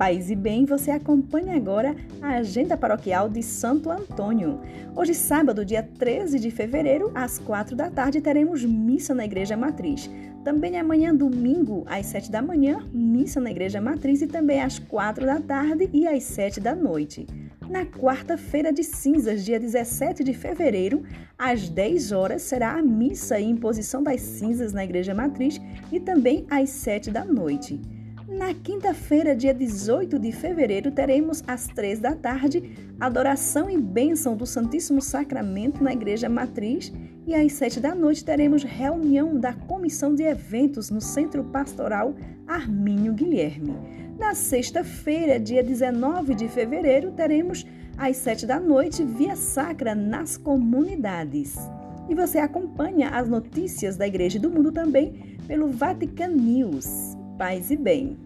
paz e bem, você acompanha agora a agenda paroquial de Santo Antônio. Hoje, sábado, dia 13 de fevereiro, às 4 da tarde, teremos missa na Igreja Matriz. Também amanhã, domingo, às 7 da manhã, missa na Igreja Matriz e também às 4 da tarde e às 7 da noite. Na quarta-feira de cinzas, dia 17 de fevereiro, às 10 horas, será a missa e imposição das cinzas na Igreja Matriz e também às 7 da noite. Na quinta-feira, dia 18 de fevereiro, teremos às três da tarde adoração e bênção do Santíssimo Sacramento na Igreja Matriz e às sete da noite teremos reunião da Comissão de Eventos no Centro Pastoral Armínio Guilherme. Na sexta-feira, dia 19 de fevereiro, teremos às sete da noite via sacra nas comunidades. E você acompanha as notícias da Igreja do Mundo também pelo Vatican News paz e bem.